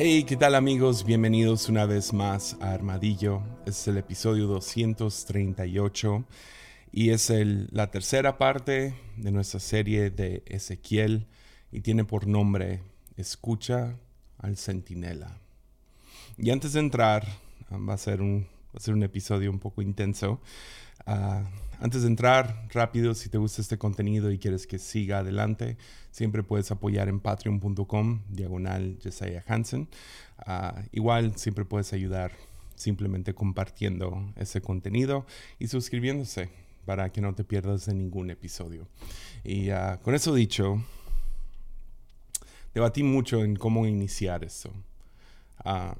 Hey, ¿qué tal amigos? Bienvenidos una vez más a Armadillo. Este es el episodio 238 y es la tercera parte de nuestra serie de Ezequiel y tiene por nombre Escucha al Centinela. Y antes de entrar, va a ser un, a un episodio un poco intenso. Ah, antes de entrar, rápido, si te gusta este contenido y quieres que siga adelante, siempre puedes apoyar en patreon.com, diagonal Jesiah Hansen. Ah, igual, siempre puedes ayudar simplemente compartiendo ese contenido y suscribiéndose para que no te pierdas de ningún episodio. Y uh, con eso dicho, debatí mucho en cómo iniciar esto. Uh,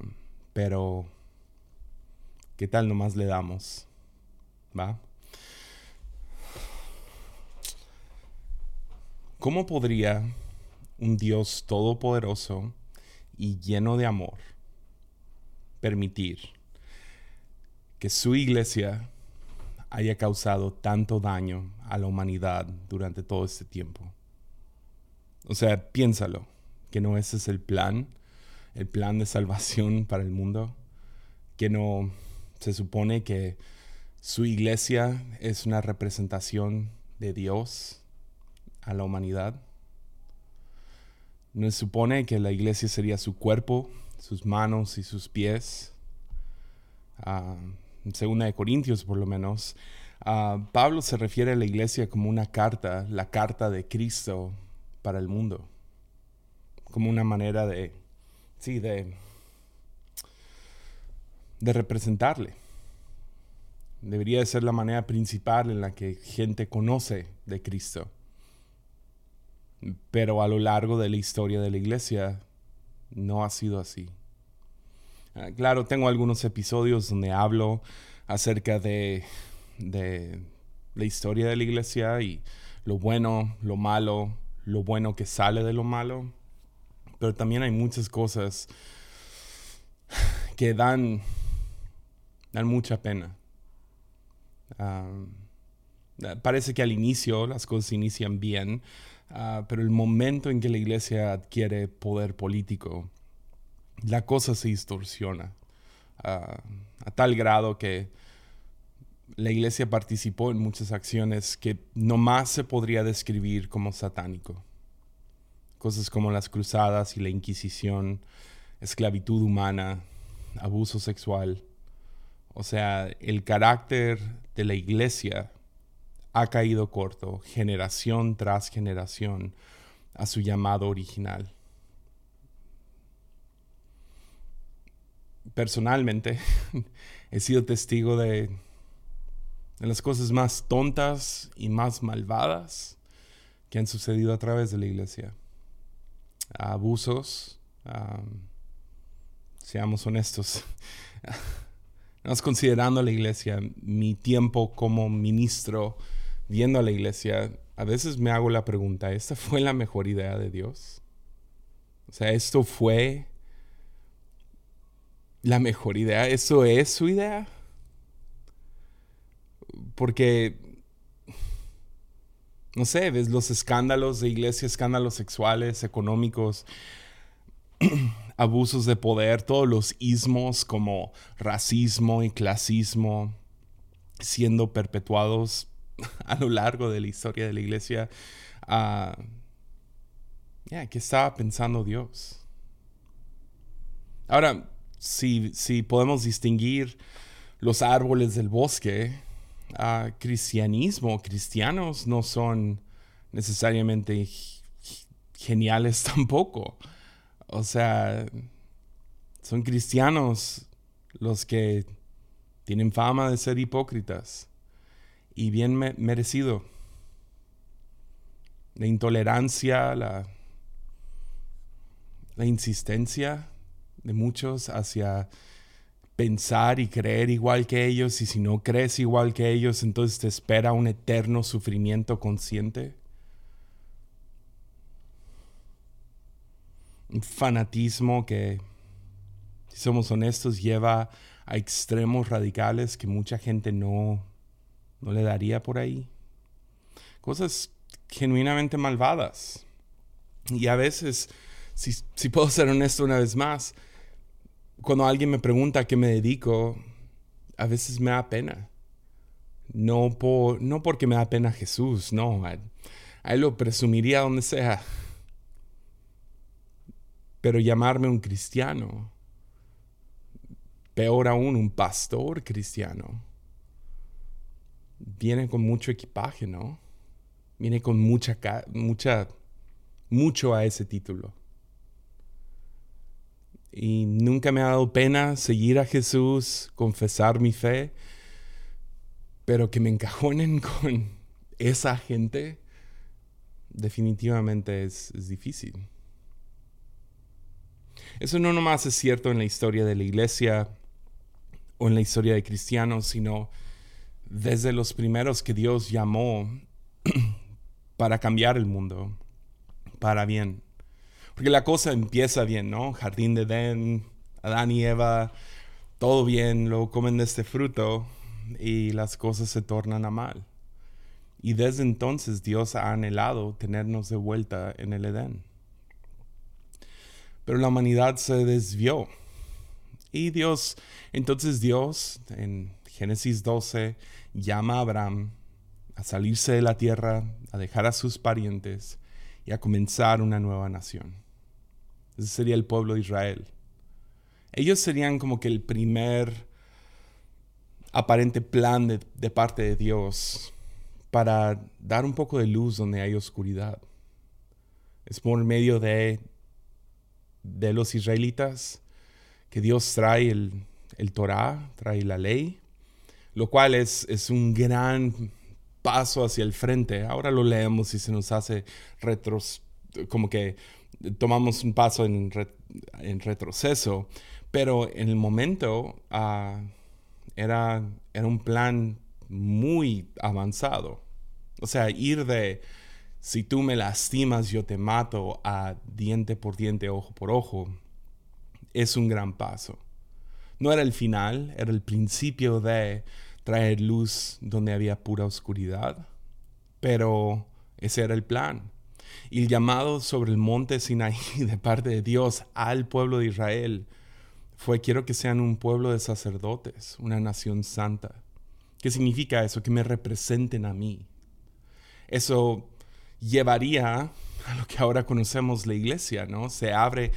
pero, ¿qué tal nomás le damos? ¿Va? ¿Cómo podría un Dios todopoderoso y lleno de amor permitir que su iglesia haya causado tanto daño a la humanidad durante todo este tiempo. O sea, piénsalo, que no ese es el plan, el plan de salvación para el mundo, que no se supone que su iglesia es una representación de Dios a la humanidad. No se supone que la iglesia sería su cuerpo, sus manos y sus pies. Uh, en Segunda de Corintios por lo menos, uh, Pablo se refiere a la iglesia como una carta, la carta de Cristo para el mundo, como una manera de, sí, de, de representarle. Debería ser la manera principal en la que gente conoce de Cristo. Pero a lo largo de la historia de la iglesia no ha sido así. Ah, claro, tengo algunos episodios donde hablo acerca de, de la historia de la iglesia y lo bueno, lo malo, lo bueno que sale de lo malo. Pero también hay muchas cosas que dan, dan mucha pena. Ah, parece que al inicio las cosas inician bien, uh, pero el momento en que la iglesia adquiere poder político, la cosa se distorsiona uh, a tal grado que la iglesia participó en muchas acciones que no más se podría describir como satánico. Cosas como las cruzadas y la Inquisición, esclavitud humana, abuso sexual. O sea, el carácter de la iglesia ha caído corto, generación tras generación, a su llamado original. Personalmente, he sido testigo de, de, las cosas más tontas y más malvadas que han sucedido a través de la iglesia. Abusos, seamos honestos, nos considerando la iglesia, mi tiempo como ministro, viendo a la iglesia, a veces me hago la pregunta, ¿esta fue la mejor idea de Dios? O sea, ¿esto fue la mejor idea? ¿Eso es su idea? Porque, no sé, ves los escándalos de iglesia, escándalos sexuales, económicos, abusos de poder, todos los ismos como racismo y clasismo siendo perpetuados a lo largo de la historia de la iglesia. Uh, ¿Qué estaba pensando Dios? Ahora, si, si podemos distinguir los árboles del bosque, uh, cristianismo, cristianos no son necesariamente geniales tampoco. O sea, son cristianos los que tienen fama de ser hipócritas y bien merecido. La intolerancia, la, la insistencia de muchos hacia pensar y creer igual que ellos y si no crees igual que ellos, entonces te espera un eterno sufrimiento consciente. Fanatismo que, si somos honestos, lleva a extremos radicales que mucha gente no, no le daría por ahí. Cosas genuinamente malvadas. Y a veces, si, puedo ser honesto una vez más, cuando alguien me pregunta a qué me dedico, a veces me da pena. No, por, no porque me da pena Jesús, no. A, él lo presumiría donde sea. Pero llamarme un cristiano, peor aún, un pastor cristiano, viene con mucho equipaje, ¿no? Viene con mucha, mucha, mucho a ese título. Y nunca me ha dado pena seguir a Jesús, confesar mi fe, pero que me encajonen con esa gente, definitivamente es, es difícil. Eso no nomás es cierto en la historia de la iglesia o en la historia de cristianos, sino desde los primeros que Dios llamó para cambiar el mundo, para bien. Porque la cosa empieza bien, ¿no? Jardín de Edén, Adán y Eva, todo bien, luego comen de este fruto y las cosas se tornan a mal. Y desde entonces Dios ha anhelado tenernos de vuelta en el Edén. Pero la humanidad se desvió. Y Dios, entonces Dios, en Génesis 12, llama a Abraham a salirse de la tierra, a dejar a sus parientes y a comenzar una nueva nación. Ese sería el pueblo de Israel. Ellos serían como que el primer aparente plan de, parte de Dios para dar un poco de luz donde hay oscuridad. Es por medio de, de los israelitas que Dios trae el, el Torah, trae la ley, lo cual es, es un gran paso hacia el frente. Ahora lo leemos y se nos hace retros, como que tomamos un paso en, retroceso, pero en el momento ah, era, era un plan muy avanzado. O sea, ir de si tú me lastimas, yo te mato a diente por diente, ojo por ojo, es un gran paso. No era el final, era el principio de traer luz donde había pura oscuridad, pero ese era el plan. Y el llamado sobre el monte Sinaí de parte de Dios al pueblo de Israel fue quiero que sean un pueblo de sacerdotes, una nación santa. ¿Qué significa eso? Que me representen a mí. Eso llevaría a lo que ahora conocemos la iglesia, ¿no? Se abre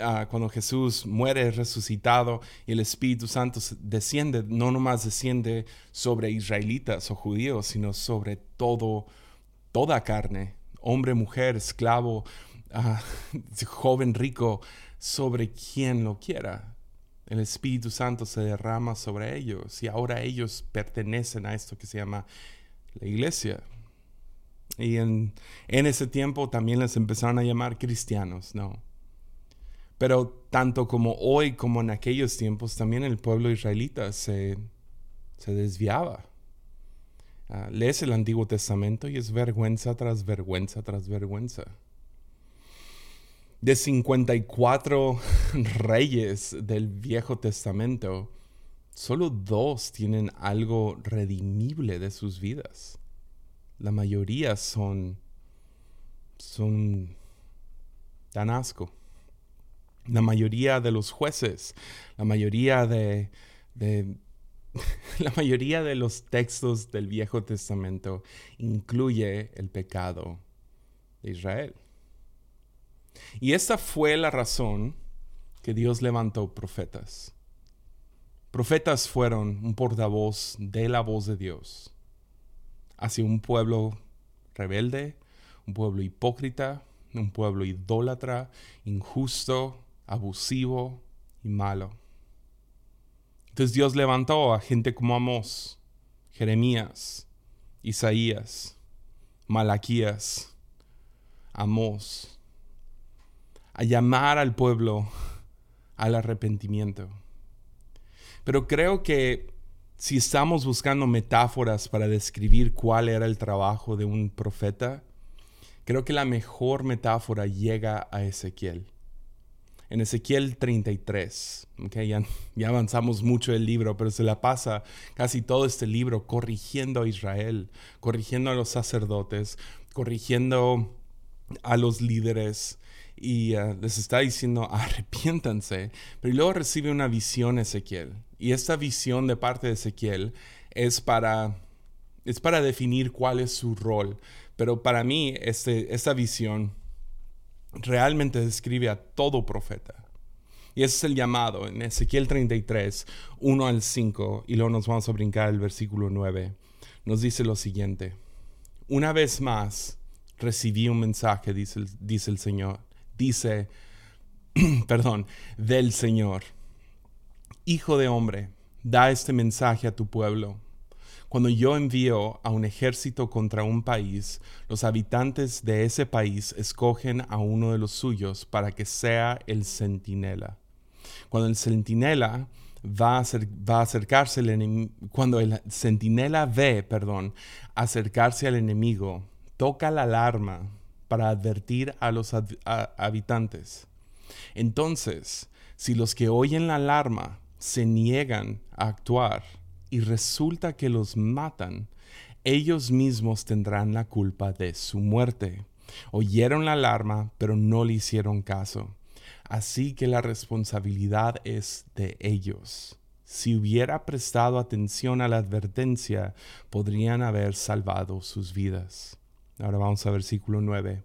ah, cuando Jesús muere resucitado y el Espíritu Santo desciende, no nomás desciende sobre israelitas o judíos, sino sobre todo, toda carne, hombre, mujer, esclavo, ah, joven, rico, sobre quien lo quiera. El Espíritu Santo se derrama sobre ellos y ahora ellos pertenecen a esto que se llama la iglesia. Y en, ese tiempo también les empezaron a llamar cristianos, ¿no? Pero tanto como hoy como en aquellos tiempos, también el pueblo israelita se, se desviaba. Ah, lees el Antiguo Testamento y es vergüenza tras vergüenza tras vergüenza. De 54 reyes del Viejo Testamento, solo dos tienen algo redimible de sus vidas. La mayoría son, son tan asco. La mayoría de los jueces, la mayoría de la mayoría de los textos del Viejo Testamento incluye el pecado de Israel. Y esta fue la razón que Dios levantó profetas. Profetas fueron un portavoz de la voz de Dios hacia un pueblo rebelde, un pueblo hipócrita, un pueblo idólatra, injusto, abusivo y malo. Entonces Dios levantó a gente como Amós, Jeremías, Isaías, Malaquías, Amós, a llamar al pueblo al arrepentimiento. Pero creo que si estamos buscando metáforas para describir cuál era el trabajo de un profeta, creo que la mejor metáfora llega a Ezequiel en Ezequiel 33. Okay, ya, ya, avanzamos mucho el libro, pero se la pasa casi todo este libro corrigiendo a Israel, corrigiendo a los sacerdotes, corrigiendo a los líderes y uh, les está diciendo arrepiéntanse, pero luego recibe una visión Ezequiel. Y esta visión de parte de Ezequiel es para, es para definir cuál es su rol. Pero para mí este, esta visión realmente describe a todo profeta. Y ese es el llamado en Ezequiel 33, 1 al 5, y luego nos vamos a brincar el versículo 9. Nos dice lo siguiente, una vez más recibí un mensaje, dice, dice el Señor, dice, perdón, del Señor. Hijo de hombre, da este mensaje a tu pueblo. Cuando yo envío a un ejército contra un país, los habitantes de ese país escogen a uno de los suyos para que sea el centinela. Cuando el centinela va a, va a acercarse al cuando el centinela ve, perdón, acercarse al enemigo, toca la alarma para advertir a los habitantes. Entonces, si los que oyen la alarma se niegan a actuar y resulta que los matan, ellos mismos tendrán la culpa de su muerte. Oyeron la alarma, pero no le hicieron caso. Así que la responsabilidad es de ellos. Si hubiera prestado atención a la advertencia, podrían haber salvado sus vidas. Ahora vamos a versículo 9.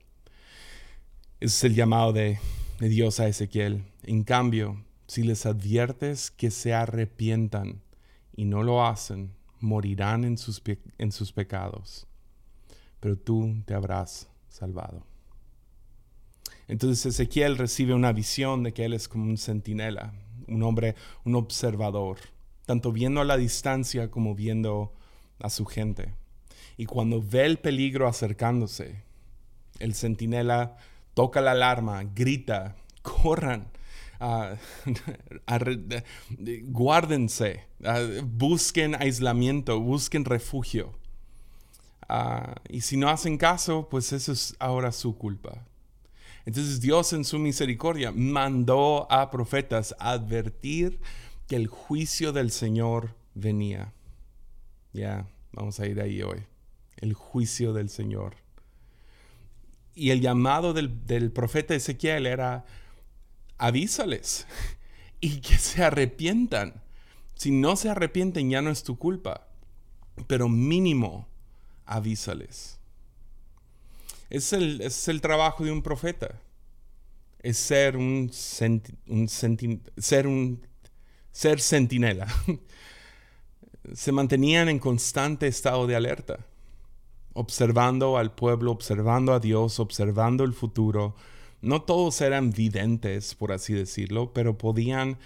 es el llamado de, Dios a Ezequiel. En cambio, si les adviertes que se arrepientan y no lo hacen, morirán en sus, en sus pecados, pero tú te habrás salvado. Entonces Ezequiel recibe una visión de que él es como un centinela, un hombre, un observador, tanto viendo a la distancia como viendo a su gente. Y cuando ve el peligro acercándose, el centinela toca la alarma, grita, corran, guárdense, busquen aislamiento, busquen refugio. Ah, y si no hacen caso, pues eso es ahora su culpa. Entonces Dios en su misericordia mandó a profetas advertir que el juicio del Señor venía. Ya, vamos a ir ahí hoy. El juicio del Señor. Y el llamado del, del profeta Ezequiel era, avísales y que se arrepientan. Si no se arrepienten ya no es tu culpa, pero mínimo avísales. Es el, es el trabajo de un profeta. Es ser un, un ser un ser centinela. Se mantenían en constante estado de alerta, observando al pueblo, observando a Dios, observando el futuro. No todos eran videntes, por así decirlo, pero podían,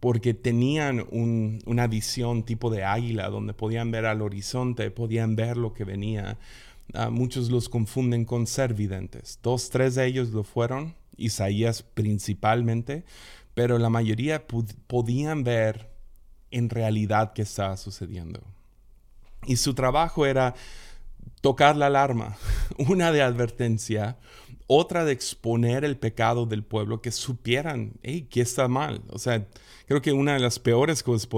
porque tenían una visión tipo de águila, donde podían ver al horizonte, podían ver lo que venía muchos los confunden con ser videntes. Dos, tres de ellos lo fueron, Isaías principalmente, pero la mayoría podían ver en realidad qué estaba sucediendo. Y su trabajo era tocar la alarma, una de advertencia, otra de exponer el pecado del pueblo, que supieran, hey, ¿qué está mal? O sea, creo que una de las peores cosas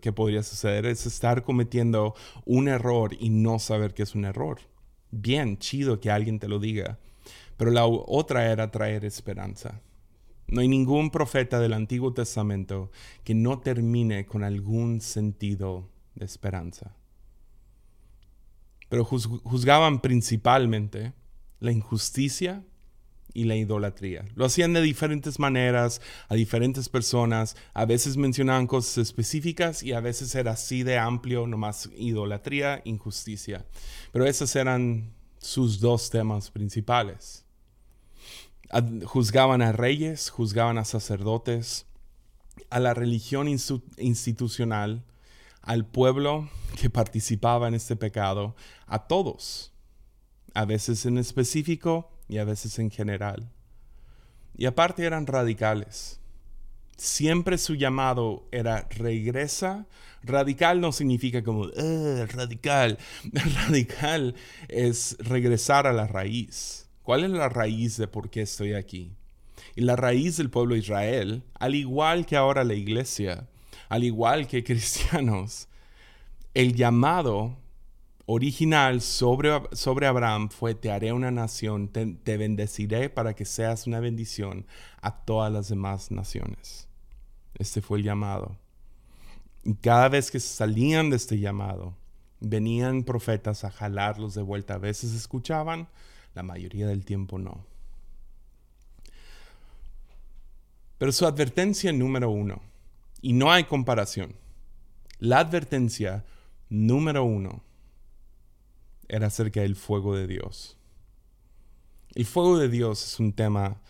que podría suceder es estar cometiendo un error y no saber que es un error bien, chido que alguien te lo diga. Pero la otra era traer esperanza. No hay ningún profeta del Antiguo Testamento que no termine con algún sentido de esperanza. Pero juzgaban principalmente la injusticia y la idolatría. Lo hacían de diferentes maneras, a diferentes personas. A veces mencionaban cosas específicas y a veces era así de amplio, nomás idolatría, injusticia. Pero esos eran sus dos temas principales. Juzgaban a reyes, juzgaban a sacerdotes, a la religión institucional, al pueblo que participaba en este pecado, a todos, a veces en específico y a veces en general. Y aparte eran radicales. Siempre su llamado era regresa. Radical no significa como radical. Radical es regresar a la raíz. ¿Cuál es la raíz de por qué estoy aquí? Y la raíz del pueblo de Israel, al igual que ahora la iglesia, al igual que cristianos, el llamado original sobre, sobre Abraham fue, te haré una nación, te, te bendeciré para que seas una bendición a todas las demás naciones. Este fue el llamado. Y cada vez que salían de este llamado, venían profetas a jalarlos de vuelta. A veces escuchaban, la mayoría del tiempo no. Pero su advertencia número uno, y no hay comparación, la advertencia número uno era acerca del fuego de Dios. El fuego de Dios es un tema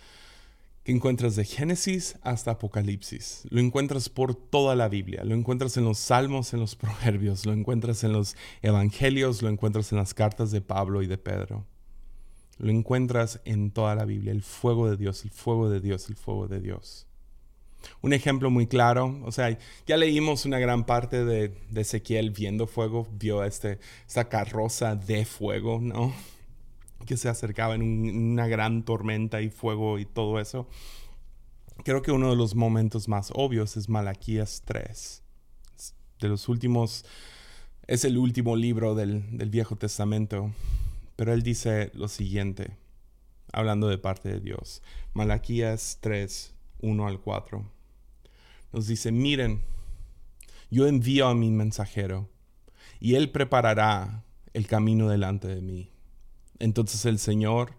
que encuentras de Génesis hasta Apocalipsis. Lo encuentras por toda la Biblia. Lo encuentras en los salmos, en los proverbios, lo encuentras en los evangelios, lo encuentras en las cartas de Pablo y de Pedro. Lo encuentras en toda la Biblia. El fuego de Dios, el fuego de Dios, el fuego de Dios. Un ejemplo muy claro, o sea, ya leímos una gran parte de, Ezequiel viendo fuego, vio este, esta carroza de fuego, ¿no? Que se acercaba en una gran tormenta y fuego y todo eso. Creo que uno de los momentos más obvios es Malaquías 3. De los últimos, es el último libro del, del Viejo Testamento, pero él dice lo siguiente, hablando de parte de Dios. Malaquías 3, 1 al 4 nos dice, miren, yo envío a mi mensajero y él preparará el camino delante de mí. Entonces el Señor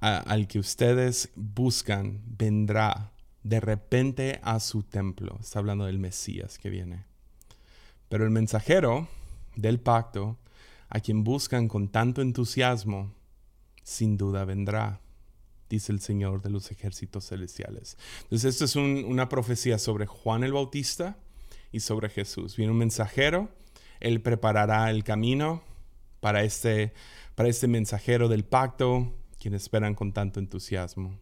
al que ustedes buscan vendrá de repente a su templo. Está hablando del Mesías que viene. Pero el mensajero del pacto, a quien buscan con tanto entusiasmo, sin duda vendrá dice el Señor de los ejércitos celestiales. Entonces, esto es una profecía sobre Juan el Bautista y sobre Jesús. Viene un mensajero, él preparará el camino para este, para este mensajero del pacto, quien esperan con tanto entusiasmo.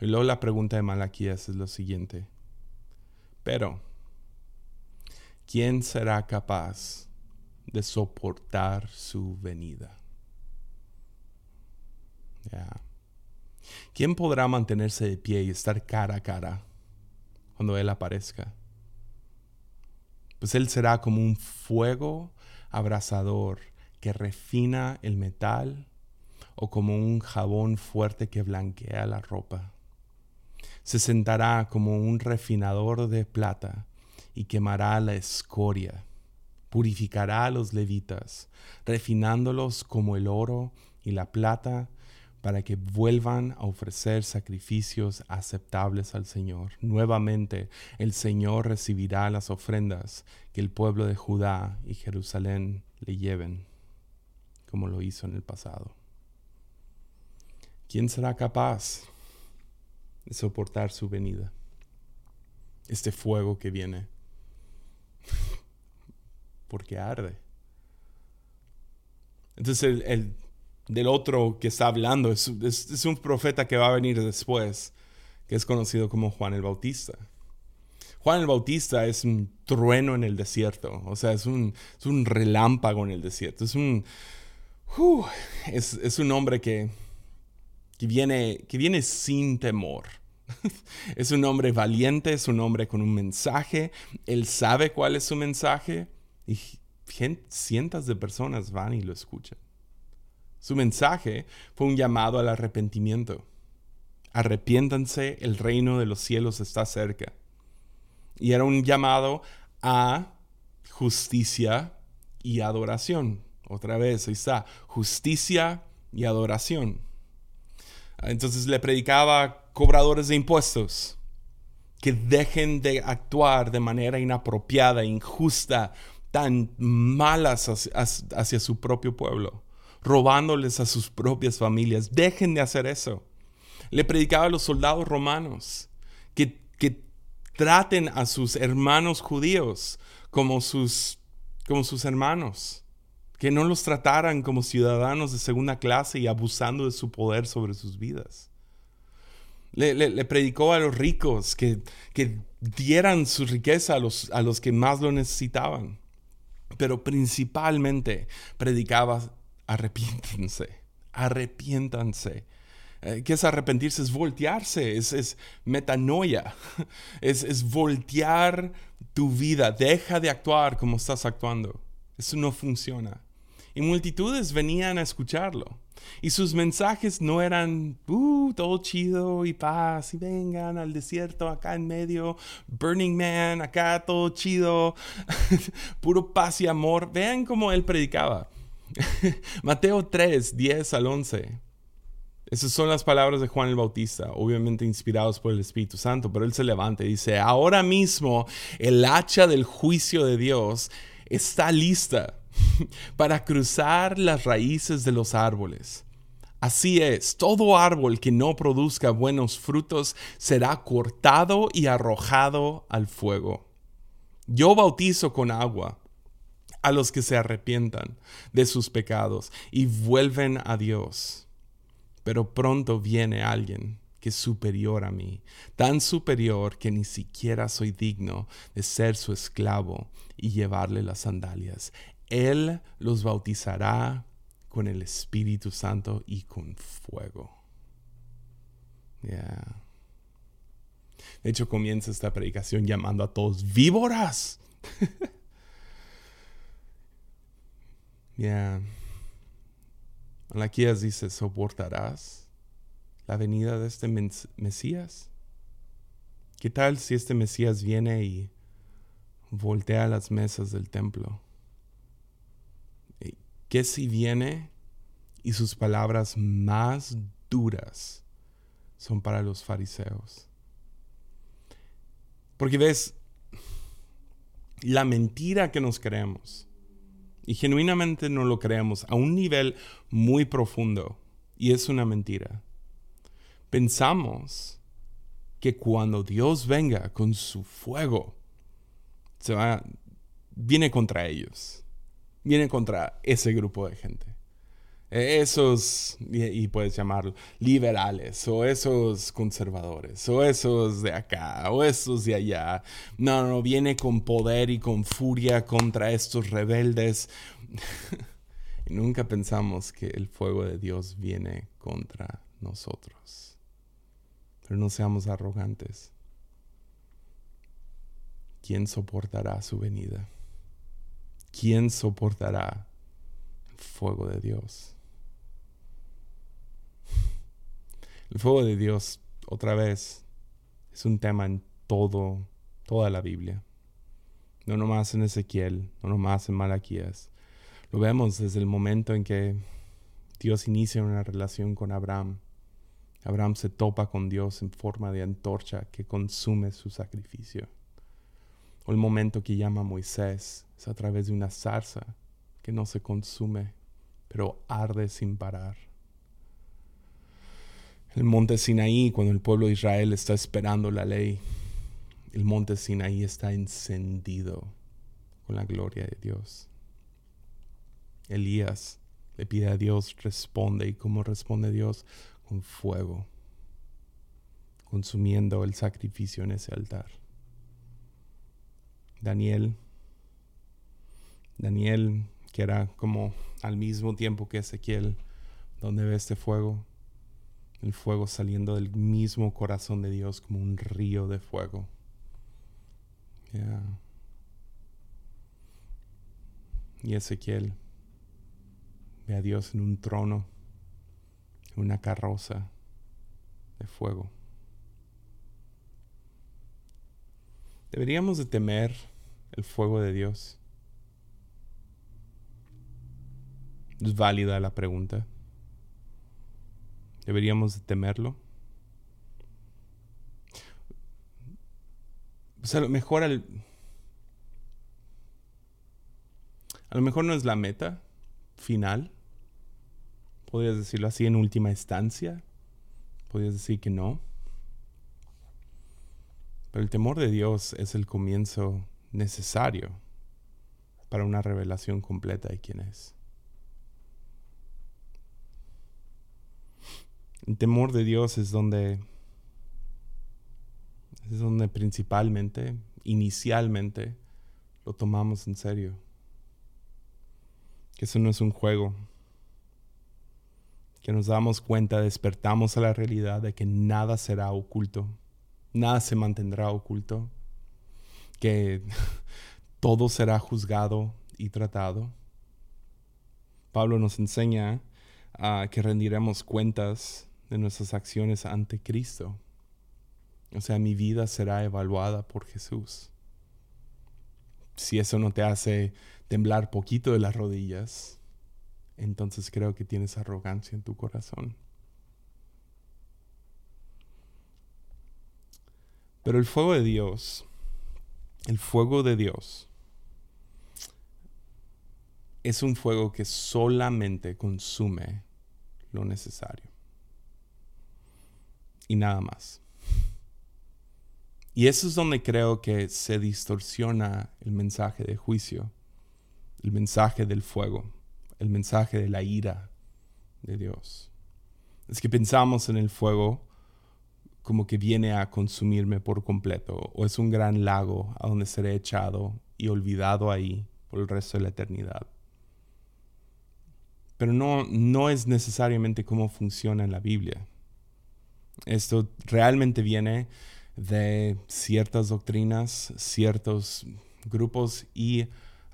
Y luego la pregunta de Malaquías es lo siguiente. Pero, ¿quién será capaz de soportar su venida? Ya. ¿Quién podrá mantenerse de pie y estar cara a cara cuando Él aparezca? Pues Él será como un fuego abrasador que refina el metal o como un jabón fuerte que blanquea la ropa. Se sentará como un refinador de plata y quemará la escoria. Purificará a los levitas, refinándolos como el oro y la plata para que vuelvan a ofrecer sacrificios aceptables al Señor. Nuevamente el Señor recibirá las ofrendas que el pueblo de Judá y Jerusalén le lleven, como lo hizo en el pasado. ¿Quién será capaz de soportar su venida? Este fuego que viene, porque arde. Entonces el, del otro que está hablando. Es, un profeta que va a venir después, que es conocido como Juan el Bautista. Juan el Bautista es un trueno en el desierto, o sea, es un, un relámpago en el desierto. Es un, es, un hombre que, que, viene, que viene sin temor. es un hombre valiente, es un hombre con un mensaje. Él sabe cuál es su mensaje y cientos de personas van y lo escuchan. Su mensaje fue un llamado al arrepentimiento. Arrepiéntanse, el reino de los cielos está cerca. Y era un llamado a justicia y adoración. Otra vez, ahí está, justicia y adoración. Entonces le predicaba a cobradores de impuestos que dejen de actuar de manera inapropiada, injusta, tan malas hacia su propio pueblo robándoles a sus propias familias. Dejen de hacer eso. Le predicaba a los soldados romanos que, que traten a sus hermanos judíos como sus, como sus hermanos, que no los trataran como ciudadanos de segunda clase y abusando de su poder sobre sus vidas. Le, predicó a los ricos que, que dieran su riqueza a los, a los que más lo necesitaban. Pero principalmente predicaba arrepiéntense, arrepiéntanse. Eh, ¿Qué es arrepentirse? Es voltearse, es, es metanoia, es, es voltear tu vida, deja de actuar como estás actuando. Eso no funciona. y multitudes venían a escucharlo. Y sus mensajes no eran, uh, todo chido y paz, y vengan al desierto acá en medio, Burning Man, acá todo chido, puro paz y amor. Vean cómo él predicaba. Mateo 3, 10 al 11. Esas son las palabras de Juan el Bautista, obviamente inspirados por el Espíritu Santo, pero él se levanta y dice, ahora mismo el hacha del juicio de Dios está lista para cruzar las raíces de los árboles. Así es, todo árbol que no produzca buenos frutos será cortado y arrojado al fuego. Yo bautizo con agua a los que se arrepientan de sus pecados y vuelven a Dios. Pero pronto viene alguien que es superior a mí, tan superior que ni siquiera soy digno de ser su esclavo y llevarle las sandalias. Él los bautizará con el Espíritu Santo y con fuego. De hecho, comienza esta predicación llamando a todos víboras. Yeah. dice, ¿soportarás la venida de este Mesías? ¿Qué tal si este Mesías viene y voltea las mesas del templo? ¿Qué si viene y sus palabras más duras son para los fariseos? Porque ves, la mentira que nos creemos, y genuinamente no lo creemos a un nivel muy profundo, y es una mentira. Pensamos que cuando Dios venga con su fuego, se va, viene contra ellos viene contra ese grupo de gente. Esos, y, puedes llamarlo liberales, o esos conservadores, o esos de acá, o esos de allá. No, no, viene con poder y con furia contra estos rebeldes. y nunca pensamos que el fuego de Dios viene contra nosotros. Pero no seamos arrogantes. ¿Quién soportará su venida? ¿quién soportará el fuego de Dios? El fuego de Dios, otra vez, es un tema en todo, toda la Biblia. No nomás en Ezequiel, no nomás en Malaquías. Lo vemos desde el momento en que Dios inicia una relación con Abraham. Abraham se topa con Dios en forma de antorcha que consume su sacrificio el momento que llama a Moisés es a través de una zarza que no se consume, pero arde sin parar. El monte Sinaí, cuando el pueblo de Israel está esperando la ley, el monte Sinaí está encendido con la gloria de Dios. Elías le pide a Dios, responde, y cómo responde Dios, con fuego, consumiendo el sacrificio en ese altar. Daniel, Daniel, que era como al mismo tiempo que Ezequiel, donde ve este fuego, el fuego saliendo del mismo corazón de Dios como un río de fuego. Y Ezequiel ve a Dios en un trono, en una carroza de fuego. Deberíamos de temer el fuego de Dios. Es válida la pregunta. ¿Deberíamos de temerlo? Pues a lo mejor a lo mejor no es la meta final. Podrías decirlo así en última instancia. Podrías decir que no. Pero el temor de Dios es el comienzo necesario para una revelación completa de quién es. El temor de Dios es donde es donde principalmente, inicialmente, lo tomamos en serio. Que eso no es un juego. Que nos damos cuenta, despertamos a la realidad de que nada será oculto nada se mantendrá oculto, que todo será juzgado y tratado. Pablo nos enseña a que rendiremos cuentas de nuestras acciones ante Cristo. O sea, mi vida será evaluada por Jesús. Si eso no te hace temblar poquito de las rodillas, entonces creo que tienes arrogancia en tu corazón. Pero el fuego de Dios, el fuego de Dios, es un fuego que solamente consume lo necesario. Y nada más. Y eso es donde creo que se distorsiona el mensaje de juicio, el mensaje del fuego, el mensaje de la ira de Dios. Es que pensamos en el fuego como que viene a consumirme por completo, o es un gran lago a donde seré echado y olvidado ahí por el resto de la eternidad. Pero no, no es necesariamente cómo funciona en la Biblia. Esto realmente viene de ciertas doctrinas, ciertos grupos y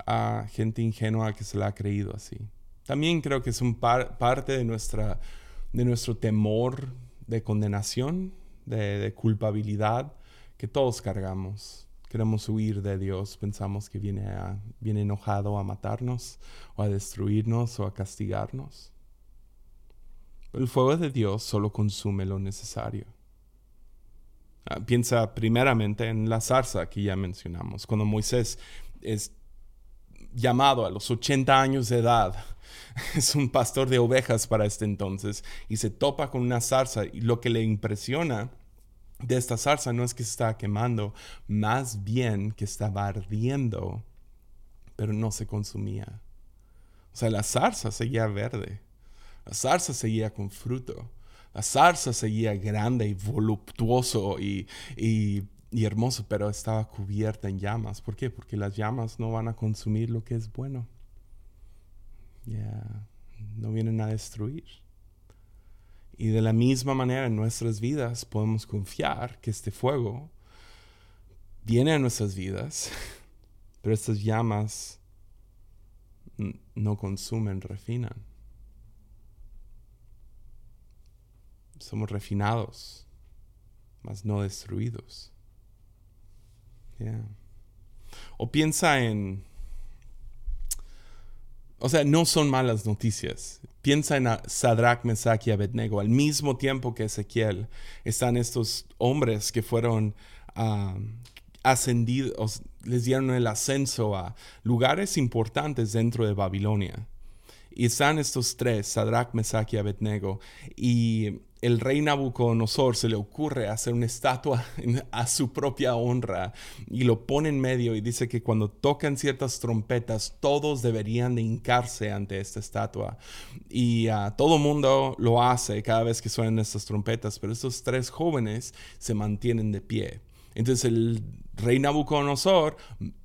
a gente ingenua que se la ha creído así. También creo que es un parte de, nuestra, de nuestro temor de condenación, de, culpabilidad que todos cargamos. Queremos huir de Dios, pensamos que viene, a, viene enojado a matarnos o a destruirnos o a castigarnos. El fuego de Dios solo consume lo necesario. Ah, piensa primeramente en la zarza que ya mencionamos, cuando Moisés es llamado a los 80 años de edad, es un pastor de ovejas para este entonces, y se topa con una zarza, y lo que le impresiona de esta zarza no es que se está quemando, más bien que estaba ardiendo, pero no se consumía. O sea, la zarza seguía verde, la zarza seguía con fruto. La zarza seguía grande y voluptuoso y, hermoso, pero estaba cubierta en llamas. ¿Por qué? Porque las llamas no van a consumir lo que es bueno. No vienen a destruir. Y de la misma manera en nuestras vidas podemos confiar que este fuego viene a nuestras vidas, pero estas llamas no consumen, refinan. Somos refinados, mas no destruidos. O piensa en... O sea, no son malas noticias. Piensa en Sadrach, Mesach y Abednego. Al mismo tiempo que Ezequiel están estos hombres que fueron ascendidos, les dieron el ascenso a lugares importantes dentro de Babilonia. Y están estos tres, Sadrach, Mesach y Abednego. Y el rey Nabucodonosor se le ocurre hacer una estatua a su propia honra y lo pone en medio y dice que cuando tocan ciertas trompetas todos deberían de hincarse ante esta estatua y uh, todo mundo lo hace cada vez que suenan estas trompetas pero estos tres jóvenes se mantienen de pie entonces el rey Nabucodonosor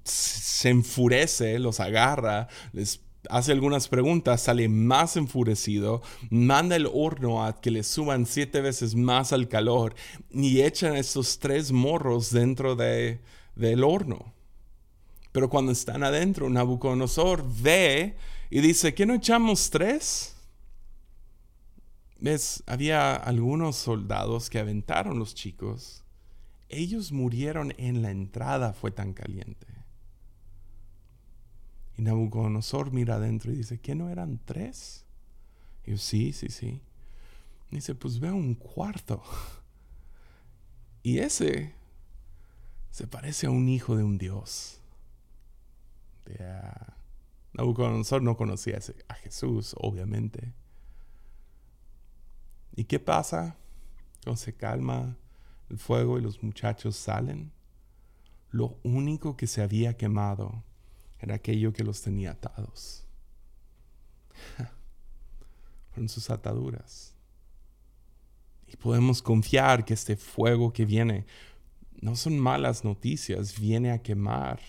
se enfurece los agarra les hace algunas preguntas, sale más enfurecido, manda el horno a que le suban siete veces más al calor y echan esos tres morros dentro de, del horno. Pero cuando están adentro, Nabucodonosor ve y dice, ¿qué no echamos tres? ¿Ves? Había algunos soldados que aventaron los chicos. Ellos murieron en la entrada, fue tan caliente. Nabucodonosor mira adentro y dice, ¿qué no eran tres? Y yo, sí, sí, sí. Dice, pues veo un cuarto. Y ese se parece a un hijo de un dios. Nabucodonosor no conocía a Jesús, obviamente. ¿Y qué pasa? Cuando se calma el fuego y los muchachos salen. Lo único que se había quemado era aquello que los tenía atados. Fueron sus ataduras. Y podemos confiar que este fuego que viene no son malas noticias, viene a quemar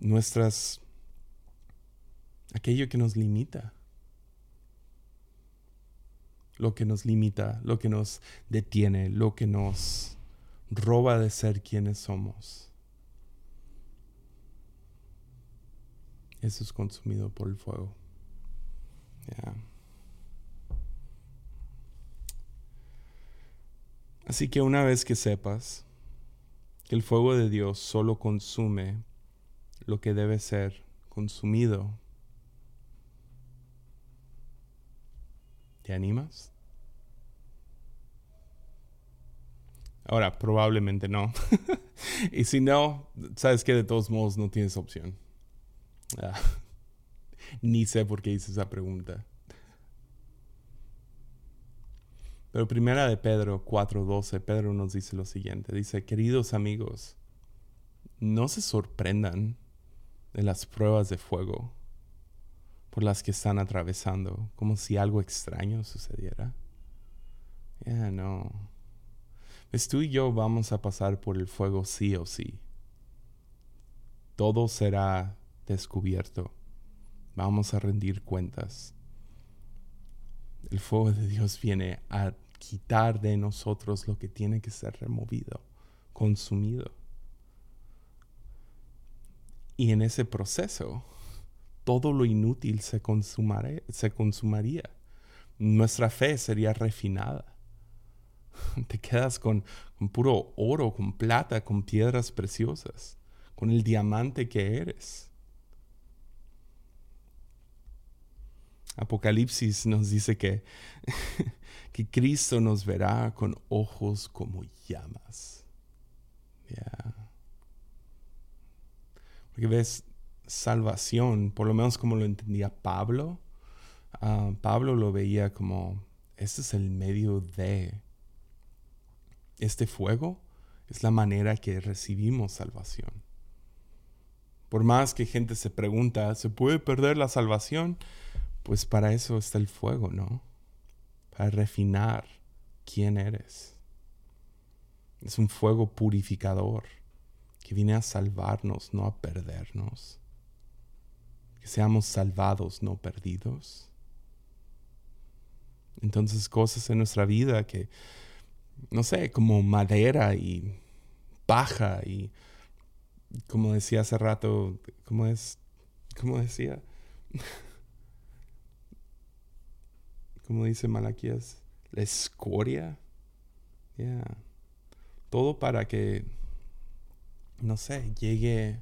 nuestras aquello que nos limita. Lo que nos limita, lo que nos detiene, lo que nos roba de ser quienes somos. Eso es consumido por el fuego. Así que una vez que sepas que el fuego de Dios solo consume lo que debe ser consumido, ¿te animas? Ahora, probablemente no. y si no, sabes que de todos modos no tienes opción. Ah, ni sé por qué hice esa pregunta. Pero primera de Pedro 4:12, Pedro nos dice lo siguiente. Dice, queridos amigos, no se sorprendan de las pruebas de fuego por las que están atravesando, como si algo extraño sucediera. Ya no. Pues tú y yo vamos a pasar por el fuego sí o sí. Todo será descubierto. Vamos a rendir cuentas. El fuego de Dios viene a quitar de nosotros lo que tiene que ser removido, consumido. Y en ese proceso, todo lo inútil se, se consumaría. Nuestra fe sería refinada. Te quedas con, con puro oro, con plata, con piedras preciosas, con el diamante que eres. Apocalipsis nos dice que, que Cristo nos verá con ojos como llamas. Porque ves, salvación, por lo menos como lo entendía Pablo, ah, Pablo lo veía como, este es el medio de, este fuego es la manera que recibimos salvación. Por más que gente se pregunta, ¿se puede perder la salvación? Pues para eso está el fuego, ¿no? Para refinar quién eres. Es un fuego purificador que viene a salvarnos, no a perdernos. Que seamos salvados, no perdidos. Entonces cosas en nuestra vida que, no sé, como madera y paja y, como decía hace rato, ¿cómo es? ¿Cómo decía? como dice Malaquías, la escoria. Todo para que, no sé, llegue,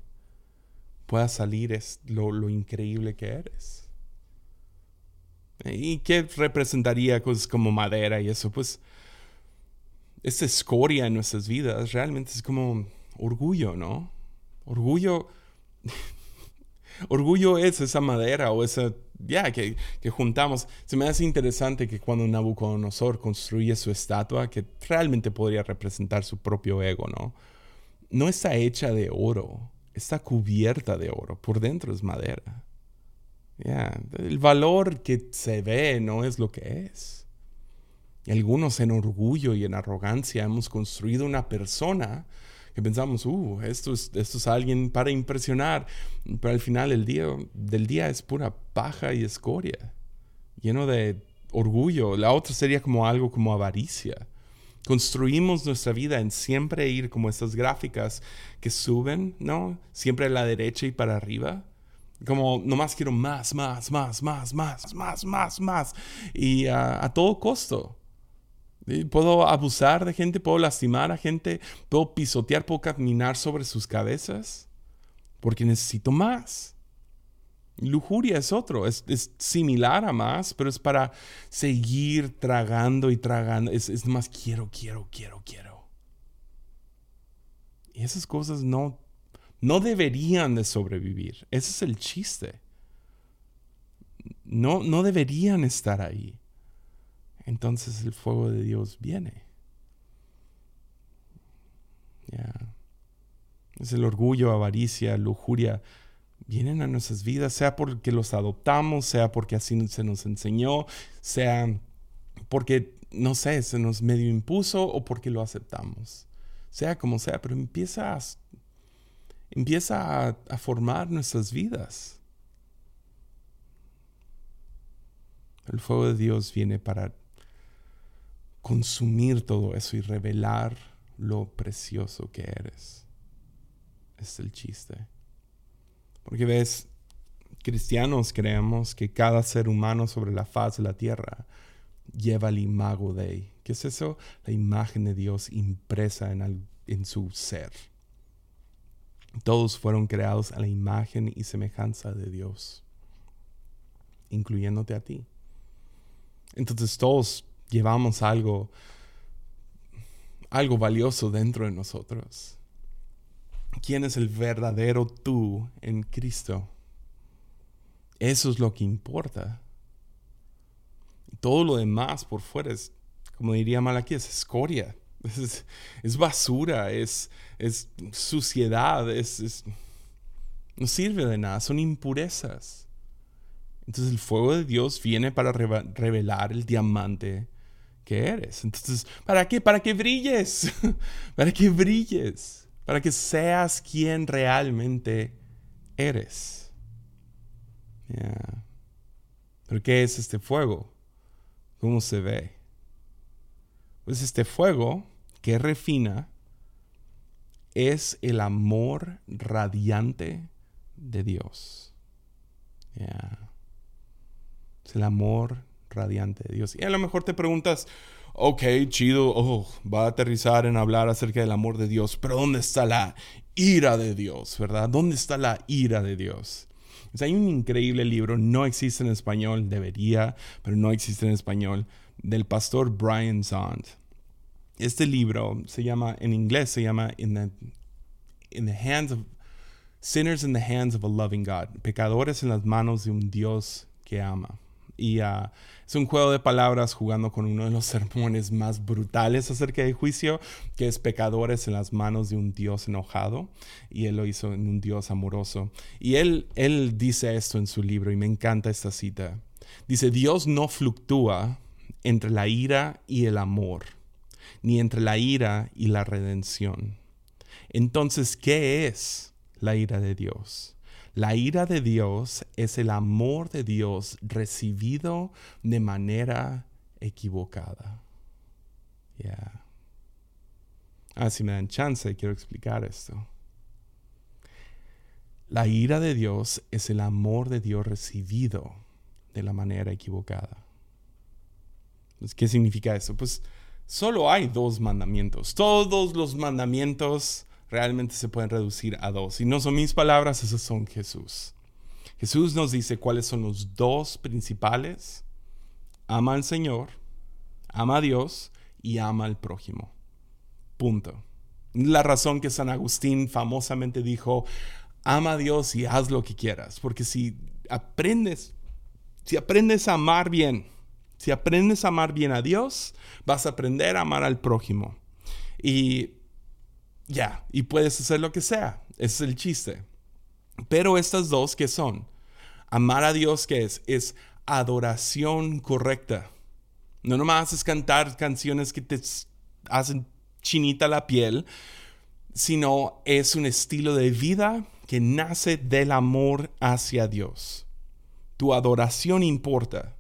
pueda salir es lo, lo increíble que eres. ¿Y qué representaría cosas como madera y eso? Pues esa escoria en nuestras vidas realmente es como orgullo, ¿no? Orgullo Orgullo es esa madera o esa, ya, que, que, juntamos. Se me hace interesante que cuando Nabucodonosor construye su estatua, que realmente podría representar su propio ego, ¿no? No está hecha de oro, está cubierta de oro, por dentro es madera. Ya, el valor que se ve no es lo que es. Algunos en orgullo y en arrogancia hemos construido una persona que pensamos, uh, esto es, esto es alguien para impresionar, pero al final el día, del día es pura paja y escoria, lleno de orgullo. La otra sería como algo como avaricia. Construimos nuestra vida en siempre ir como estas gráficas que suben, ¿no? Siempre a la derecha y para arriba. Como nomás quiero más, más, más, más, más, más, más, más. Y a todo costo. Puedo abusar de gente, puedo lastimar a gente, puedo pisotear, puedo caminar sobre sus cabezas, porque necesito más. Lujuria es otro, es, similar a más, pero es para seguir tragando y tragando. Es, es más, quiero, quiero, quiero, quiero. Y esas cosas no, no deberían de sobrevivir. Ese es el chiste. No, no deberían estar ahí entonces el fuego de Dios viene. Es el orgullo, avaricia, lujuria, vienen a nuestras vidas, sea porque los adoptamos, sea porque así se nos enseñó, sea porque, no sé, se nos medio impuso o porque lo aceptamos. Sea como sea, pero empieza a, formar nuestras vidas. El fuego de Dios viene para consumir todo eso y revelar lo precioso que eres. Es el chiste. Porque ves, cristianos creemos que cada ser humano sobre la faz de la tierra lleva el imago Dei. ¿Qué es eso? La imagen de Dios impresa en, en su ser. Todos fueron creados a la imagen y semejanza de Dios, incluyéndote a ti. Entonces todos llevamos algo, algo valioso dentro de nosotros. ¿Quién es el verdadero tú en Cristo? Eso es lo que importa. Todo lo demás por fuera es, como diría Malaquí, es escoria. Es, basura, es, es suciedad, es, no sirve de nada, son impurezas. Entonces el fuego de Dios viene para revelar el diamante que eres. Entonces, ¿para qué? Para que brilles, para que brilles, para que seas quien realmente eres. ¿Pero qué es este fuego? ¿Cómo se ve? Pues este fuego que refina es el amor radiante de Dios. Es el amor radiante de Dios. Y a lo mejor te preguntas, ok, chido, oh, va a aterrizar en hablar acerca del amor de Dios, pero ¿dónde está la ira de Dios, verdad? ¿Dónde está la ira de Dios? hay un increíble libro, no existe en español, debería, pero no existe en español, del pastor Brian Zond. Este libro se llama, en inglés se llama In the, in the Hands of Sinners in the Hands of a Loving God, Pecadores en las manos de un Dios que ama. Y uh, es un juego de palabras jugando con uno de los sermones más brutales acerca del juicio, que es pecadores en las manos de un Dios enojado. Y él lo hizo en un Dios amoroso. Y él, él dice esto en su libro y me encanta esta cita. Dice, Dios no fluctúa entre la ira y el amor, ni entre la ira y la redención. Entonces, ¿qué es la ira de Dios? La ira de Dios es el amor de Dios recibido de manera equivocada. Ya. Ah, si me dan chance, quiero explicar esto. La ira de Dios es el amor de Dios recibido de la manera equivocada. Pues, ¿Qué significa eso? Pues solo hay dos mandamientos. Todos los mandamientos realmente se pueden reducir a dos. Y no son mis palabras, esas son Jesús. Jesús nos dice cuáles son los dos principales. Ama al Señor, ama a Dios y ama al prójimo. Punto. La razón que San Agustín famosamente dijo, ama a Dios y haz lo que quieras. Porque si aprendes, si aprendes a amar bien, si aprendes a amar bien a Dios, vas a aprender a amar al prójimo. Y ya, y puedes hacer lo que sea. Ese es el chiste. Pero estas dos, ¿qué son? Amar a Dios, ¿qué es? Es adoración correcta. No nomás es cantar canciones que te hacen chinita la piel, sino es un estilo de vida que nace del amor hacia Dios. Tu adoración importa.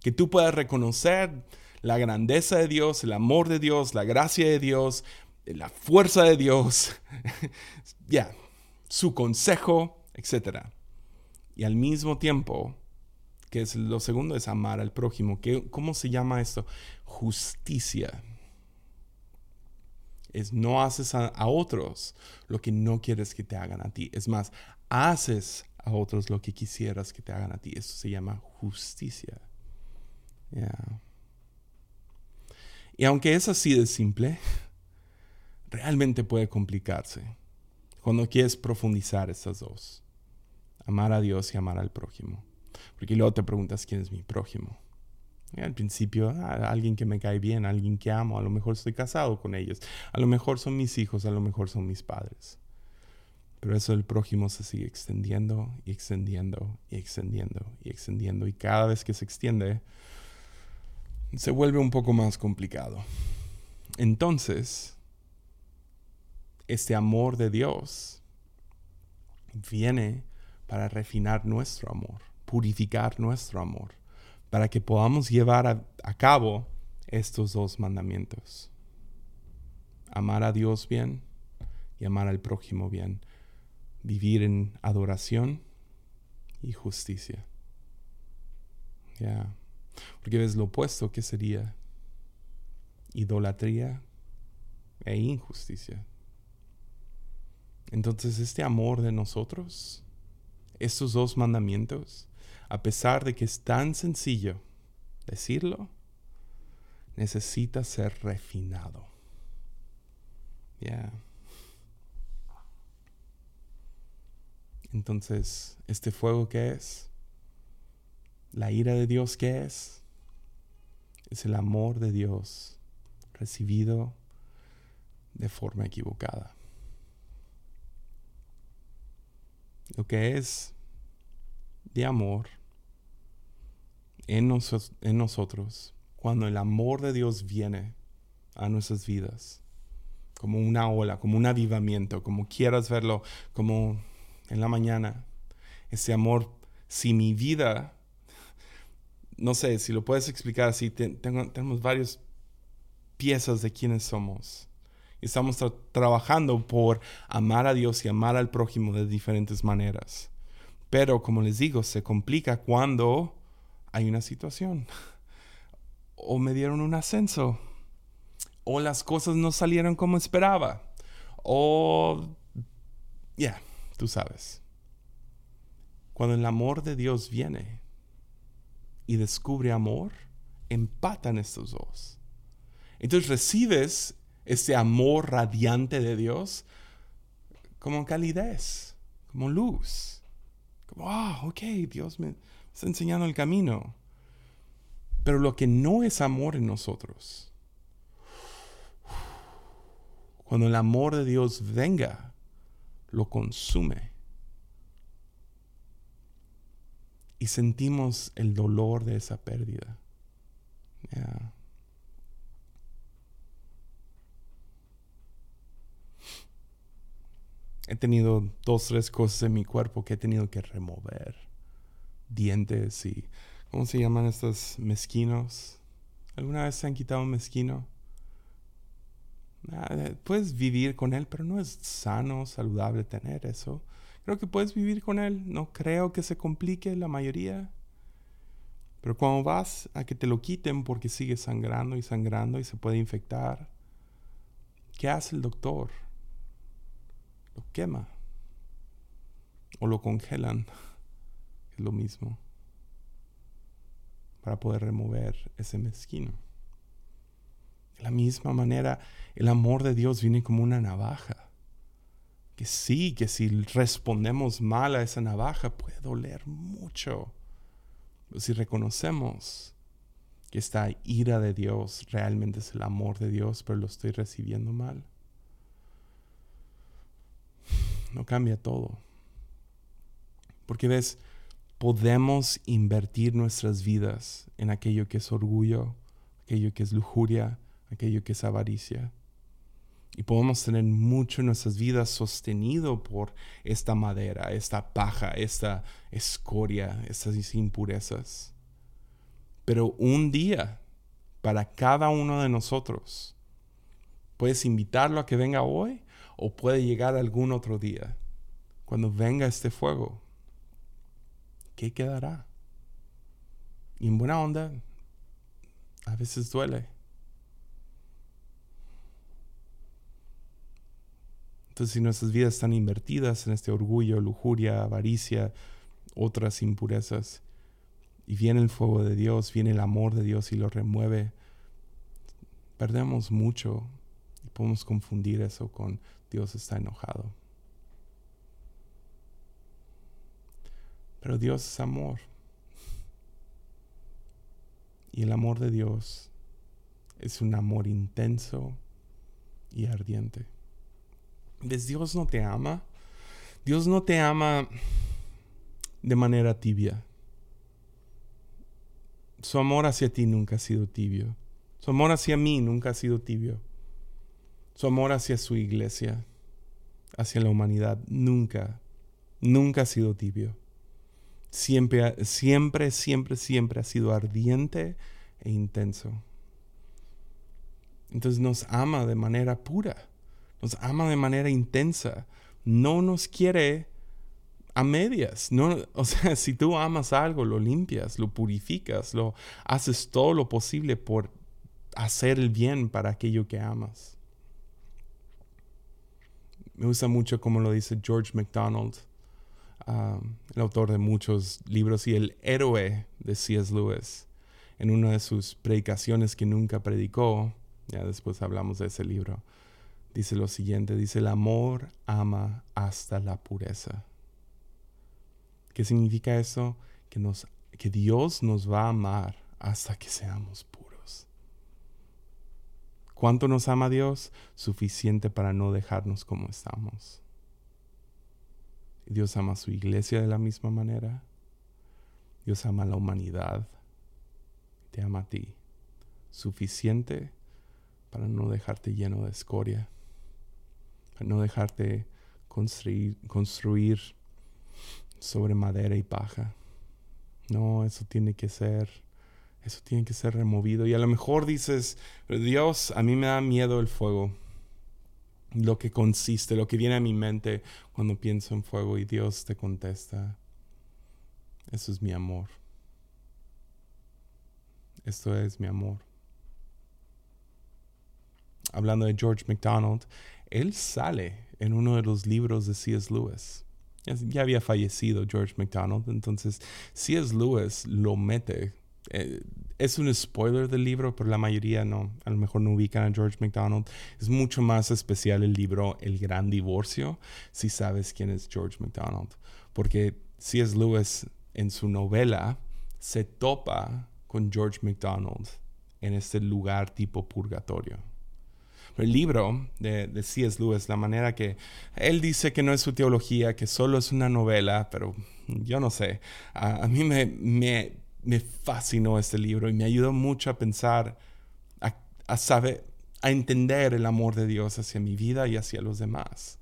Que tú puedas reconocer la grandeza de Dios, el amor de Dios, la gracia de Dios, la fuerza de Dios, ya, su consejo, etc. Y al mismo tiempo, que es lo segundo, es amar al prójimo. ¿Cómo se llama esto? Justicia. Es no haces a, otros lo que no quieres que te hagan a ti. Es más, haces a otros lo que quisieras que te hagan a ti. Eso se llama justicia. Y aunque es así de simple, realmente puede complicarse cuando quieres profundizar estas dos. Amar a Dios y amar al prójimo. Porque luego te preguntas quién es mi prójimo. al principio, ah, alguien que me cae bien, alguien que amo, a lo mejor estoy casado con ellos, a lo mejor son mis hijos, a lo mejor son mis padres. Pero eso del prójimo se sigue extendiendo y extendiendo y extendiendo y extendiendo. Y cada vez que se extiende, se vuelve un poco más complicado. Entonces, este amor de Dios viene para refinar nuestro amor, purificar nuestro amor, para que podamos llevar a, cabo estos dos mandamientos. Amar a Dios bien y amar al prójimo bien. Vivir en adoración y justicia. Ya. Porque ves lo opuesto que sería idolatría e injusticia. Entonces este amor de nosotros, estos dos mandamientos, a pesar de que es tan sencillo decirlo, necesita ser refinado. Ya. Entonces, ¿este fuego qué es? ¿La ira de Dios qué es? Es el amor de Dios recibido de forma equivocada. Lo que es de amor en, nosotros, cuando el amor de Dios viene a nuestras vidas, como una ola, como un avivamiento, como quieras verlo, como en la mañana, ese amor, si mi vida, no sé, si lo puedes explicar así, tenemos varias piezas de quiénes somos. Estamos trabajando por amar a Dios y amar al prójimo de diferentes maneras. Pero, como les digo, se complica cuando hay una situación. O me dieron un ascenso. O las cosas no salieron como esperaba. O... Ya tú sabes. Cuando el amor de Dios viene y descubre amor, empatan estos dos. Entonces recibes ese amor radiante de Dios como calidez, como luz. Como, ah, ok, Dios me está enseñando el camino. Pero lo que no es amor en nosotros, cuando el amor de Dios venga, lo consume. Y sentimos el dolor de esa pérdida. He tenido dos, tres cosas en mi cuerpo que he tenido que remover. Dientes y... ¿Cómo se llaman estos mezquinos? ¿Alguna vez se han quitado un mezquino? puedes vivir con él, pero no es sano, saludable tener eso. Creo que puedes vivir con él. No creo que se complique la mayoría. Pero cuando vas a que te lo quiten porque sigue sangrando y sangrando y se puede infectar, ¿qué hace el doctor? Lo quema. O lo congelan. Es lo mismo. Para poder remover ese mezquino. De la misma manera, el amor de Dios viene como una navaja. Que sí, que si respondemos mal a esa navaja puede doler mucho. Pero si reconocemos que esta ira de Dios realmente es el amor de Dios, pero lo estoy recibiendo mal, no cambia todo. Porque ves, podemos invertir nuestras vidas en aquello que es orgullo, aquello que es lujuria, aquello que es avaricia. Y podemos tener mucho en nuestras vidas sostenido por esta madera, esta paja, esta escoria, estas impurezas. Pero un día, para cada uno de nosotros, puedes invitarlo a que venga hoy o puede llegar algún otro día. Cuando venga este fuego, ¿qué quedará? Y en buena onda, a veces duele Entonces, si nuestras vidas están invertidas en este orgullo, lujuria, avaricia, otras impurezas, y viene el fuego de Dios, viene el amor de Dios y lo remueve, perdemos mucho y podemos confundir eso con Dios está enojado. Pero Dios es amor. Y el amor de Dios es un amor intenso y ardiente. Dios no te ama. Dios no te ama de manera tibia. Su amor hacia ti nunca ha sido tibio. Su amor hacia mí nunca ha sido tibio. Su amor hacia su iglesia, hacia la humanidad, nunca, nunca ha sido tibio. Siempre, siempre, siempre, siempre ha sido ardiente e intenso. Entonces nos ama de manera pura nos ama de manera intensa, no nos quiere a medias. No, o sea, si tú amas algo, lo limpias, lo purificas, lo haces todo lo posible por hacer el bien para aquello que amas. Me gusta mucho como lo dice George MacDonald, um, el autor de muchos libros y el héroe de C.S. Lewis, en una de sus predicaciones que nunca predicó, ya después hablamos de ese libro, dice lo siguiente, dice, el amor ama hasta la pureza. ¿Qué significa eso? Que, que Dios nos va a amar hasta que seamos puros. ¿Cuánto nos ama Dios? Suficiente para no dejarnos como estamos. Dios ama a su iglesia de la misma manera. Dios ama a la humanidad. Te ama a ti. Suficiente para no dejarte lleno de escoria. Para no dejarte construir, construir sobre madera y paja. No, eso tiene que ser, eso tiene que ser removido. Y a lo mejor dices, Dios, a mí me da miedo el fuego. Lo que consiste, lo que viene a mi mente cuando pienso en fuego y Dios te contesta, eso es mi amor. Esto es mi amor. Hablando de George MacDonald, él sale en uno de los libros de C.S. Lewis ya había fallecido George McDonald, entonces C.S. Lewis lo mete. Eh, es un spoiler del libro, pero la mayoría no, a lo mejor no ubican a George McDonald. Es mucho más especial el libro El Gran Divorcio, si sabes quién es George McDonald, porque C.S. Lewis en su novela se topa con George McDonald en este lugar tipo purgatorio el libro de, C.S. Lewis, la manera que él dice que no es su teología, que solo es una novela, pero yo no sé. A, mí me, me, me, fascinó este libro y me ayudó mucho a pensar, a, saber, a entender el amor de Dios hacia mi vida y hacia los demás.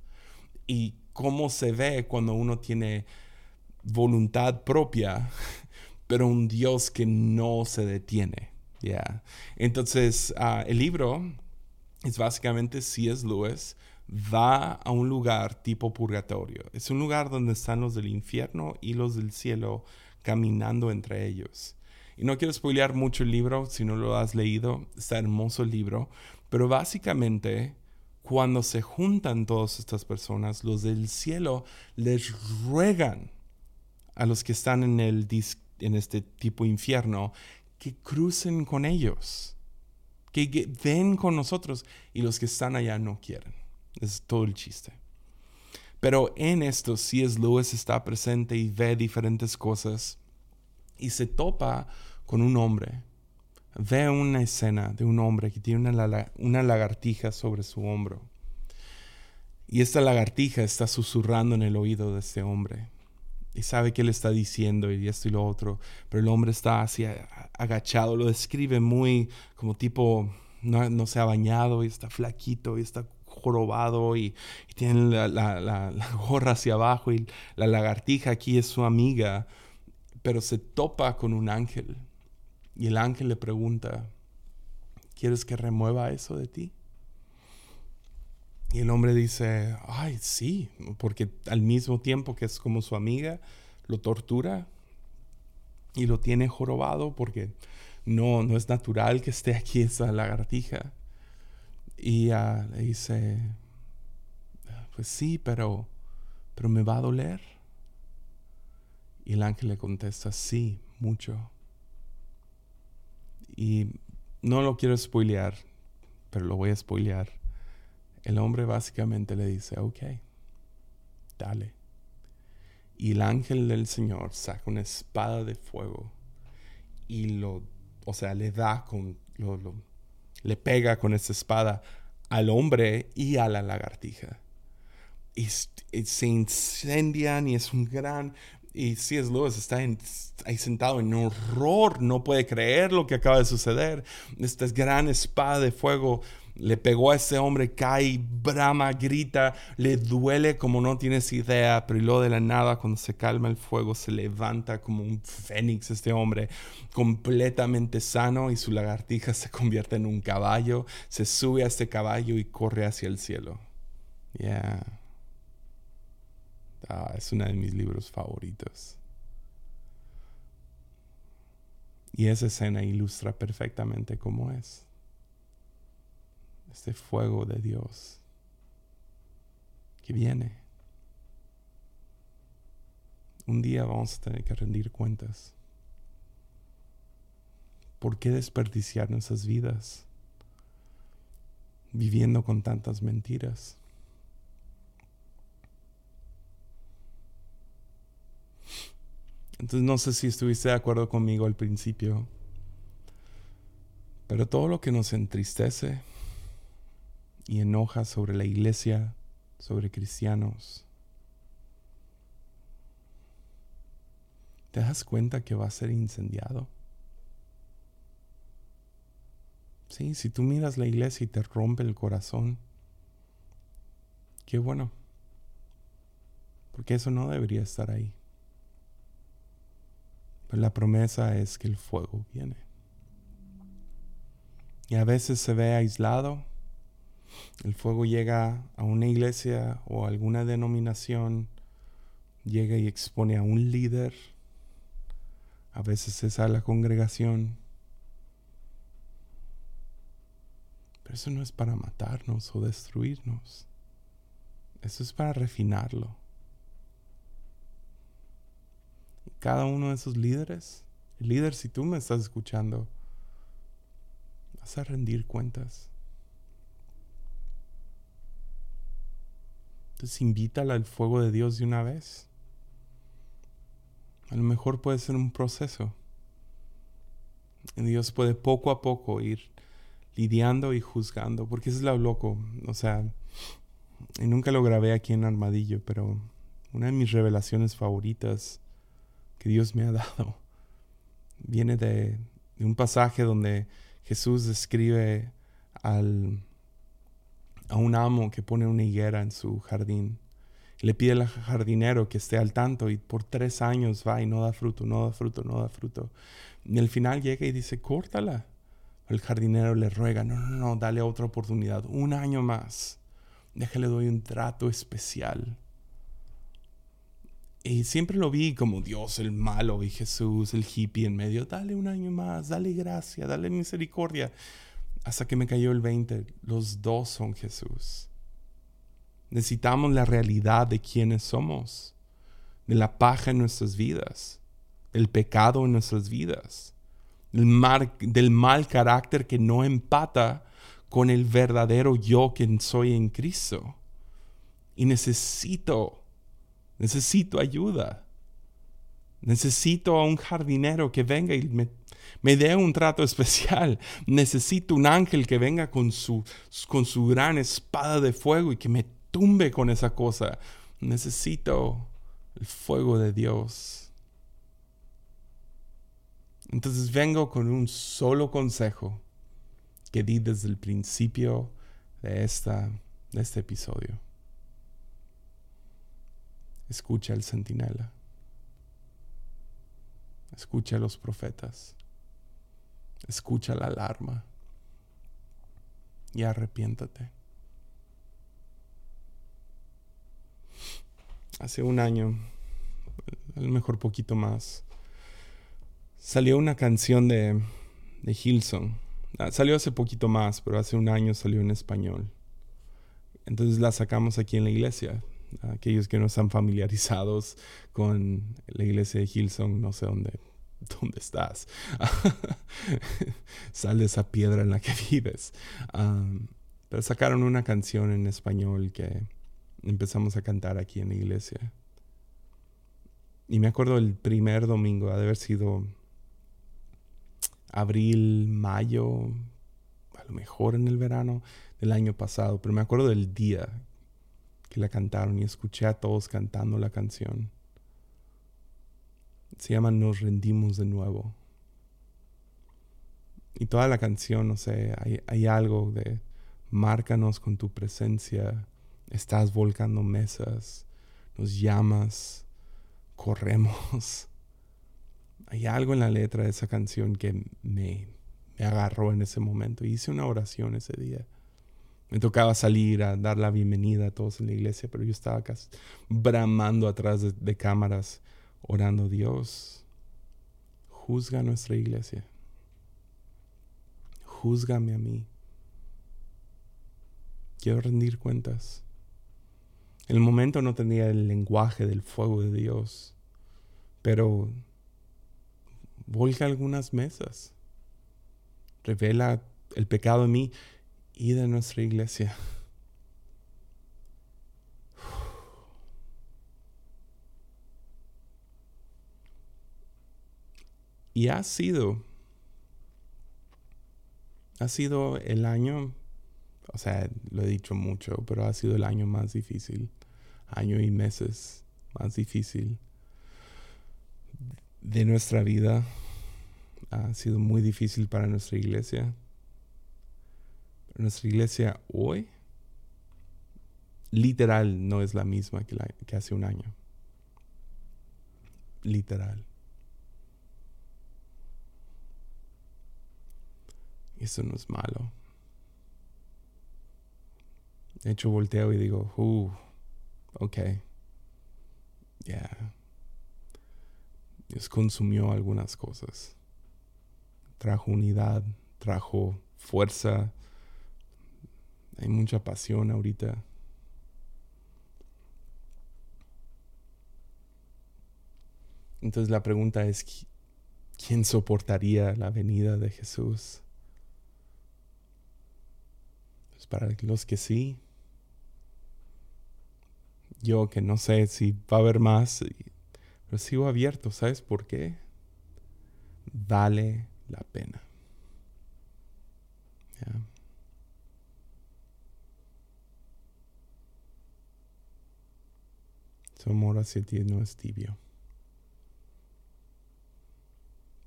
Y cómo se ve cuando uno tiene voluntad propia, pero un Dios que no se detiene. ya Entonces, ah, el libro es básicamente C.S. Lewis va a un lugar tipo purgatorio. Es un lugar donde están los del infierno y los del cielo caminando entre ellos. Y no quiero spoilear mucho el libro, si no lo has leído, está hermoso el libro, pero básicamente cuando se juntan todas estas personas, los del cielo les ruegan a los que están en, el, en este tipo infierno que crucen con ellos que ven con nosotros y los que están allá no quieren. Es todo el chiste. Pero en esto C.S. Lewis está presente y ve diferentes cosas y se topa con un hombre. Ve una escena de un hombre que tiene una, lagartija sobre su hombro. Y esta lagartija está susurrando en el oído de este hombre. Y sabe que le está diciendo y esto y lo otro. Pero el hombre está así agachado, lo describe muy como tipo, no, se ha bañado y está flaquito y está jorobado y, tiene la, gorra hacia abajo y la lagartija aquí es su amiga, pero se topa con un ángel y el ángel le pregunta, ¿quieres que remueva eso de ti? Y el hombre dice, ay, sí, porque al mismo tiempo que es como su amiga, lo tortura y lo tiene jorobado porque no, no es natural que esté aquí esa lagartija. Y le dice, pues sí, pero, pero me va a doler. Y el ángel le contesta, sí, mucho. Y no lo quiero spoilear, pero lo voy a spoilear. El hombre básicamente le dice, ok, dale. Y el ángel del Señor saca una espada de fuego y lo, o sea, le da con, lo, le pega con esa espada al hombre y a la lagartija. Y, se incendian y es un gran... Y C.S. Lewis está ahí sentado en horror, no puede creer lo que acaba de suceder. Esta gran espada de fuego le pegó a ese hombre, cae, brama, grita, le duele como no tienes idea, pero luego de la nada, cuando se calma el fuego, se levanta como un fénix este hombre, completamente sano y su lagartija se convierte en un caballo, se sube a este caballo y corre hacia el cielo. Yeah. Ah, es uno de mis libros favoritos. Y esa escena ilustra perfectamente cómo es. Este fuego de Dios que viene. Un día vamos a tener que rendir cuentas. ¿Por qué desperdiciar nuestras vidas viviendo con tantas mentiras? Entonces no sé si estuviste de acuerdo conmigo al principio, pero todo lo que nos entristece y enoja sobre la iglesia, sobre cristianos, ¿te das cuenta que va a ser incendiado? Sí, si tú miras la iglesia y te rompe el corazón, qué bueno, porque eso no debería estar ahí. Pero la promesa es que el fuego viene. Y a veces se ve aislado. El fuego llega a una iglesia o a alguna denominación, llega y expone a un líder. A veces es a la congregación. Pero eso no es para matarnos o destruirnos. Eso es para refinarlo cada uno de esos líderes, el líder, si tú me estás escuchando, vas a rendir cuentas. Entonces invítala al fuego de Dios de una vez. A lo mejor puede ser un proceso. Dios puede poco a poco ir lidiando y juzgando, porque eso es lo loco. O sea, y nunca lo grabé aquí en Armadillo, pero una de mis revelaciones favoritas Dios me ha dado. Viene de, un pasaje donde Jesús describe al, a un amo que pone una higuera en su jardín. Le pide al jardinero que esté al tanto y por tres años va y no da fruto, no da fruto, no da fruto. Y al final llega y dice, córtala. El jardinero le ruega, no, no, no, dale otra oportunidad, un año más. Déjale, doy un trato especial. Y siempre lo vi como Dios, el malo, y Jesús, el hippie en medio. Dale un año más, dale gracia, dale misericordia. Hasta que me cayó el 20. Los dos son Jesús. Necesitamos la realidad de quiénes somos, de la paja en nuestras vidas, del pecado en nuestras vidas, del del mal carácter que no empata con el verdadero yo que soy en Cristo. Y necesito Necesito ayuda. Necesito a un jardinero que venga y me, dé un trato especial. Necesito un ángel que venga con su, con su gran espada de fuego y que me tumbe con esa cosa. Necesito el fuego de Dios. Entonces vengo con un solo consejo que di desde el principio de, esta, de este episodio. Escucha al centinela. Escucha a los profetas. Escucha la alarma. Y arrepiéntate. Hace un año, a lo mejor poquito más, salió una canción de, de Hilson. Ah, salió hace poquito más, pero hace un año salió en español. Entonces la sacamos aquí en la iglesia aquellos que no están familiarizados con la iglesia de Hillsong, no sé dónde, dónde estás. Sal de esa piedra en la que vives. pero sacaron una canción en español que empezamos a cantar aquí en la iglesia. Y me acuerdo el primer domingo, ha de haber sido abril, mayo, a lo mejor en el verano del año pasado, pero me acuerdo del día la cantaron y escuché a todos cantando la canción. Se llama Nos rendimos de nuevo. Y toda la canción, no sé, hay, hay algo de márcanos con tu presencia, estás volcando mesas, nos llamas, corremos. Hay algo en la letra de esa canción que me, me agarró en ese momento. Hice una oración ese día Me tocaba salir a dar la bienvenida a todos en la iglesia, pero yo estaba casi bramando atrás de, de cámaras, orando Dios. Juzga nuestra iglesia. Júzgame a mí. Quiero rendir cuentas. En el momento no tenía el lenguaje del fuego de Dios, pero volca algunas mesas. Revela el pecado en mí y de nuestra iglesia. Y ha sido, ha sido el año, o sea, lo he dicho mucho, pero ha sido el año más difícil, año y meses más difícil de nuestra vida. Ha sido muy difícil para nuestra iglesia nuestra iglesia hoy literal no es la misma que, que hace un año. Literal. Eso no es malo. De hecho, volteo y digo, uh, ok, ya. Dios consumió algunas cosas. Trajo unidad, trajo fuerza, hay mucha pasión ahorita. Entonces la pregunta es, ¿quién soportaría la venida de Jesús? Pues para los que sí, yo que no sé si va a haber más, pero sigo abierto, ¿sabes por qué? Vale la pena. Su amor hacia ti no es tibio.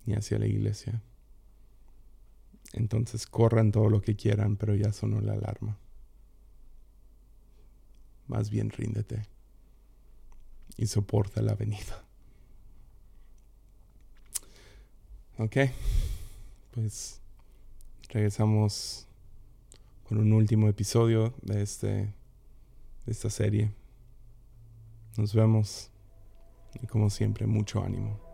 Ni hacia la iglesia. Entonces corran todo lo que quieran, pero ya sonó la alarma. Más bien ríndete y soporta la venida. Ok, pues regresamos con un último episodio de, este, de esta serie. Nos vemos y como siempre, mucho ánimo.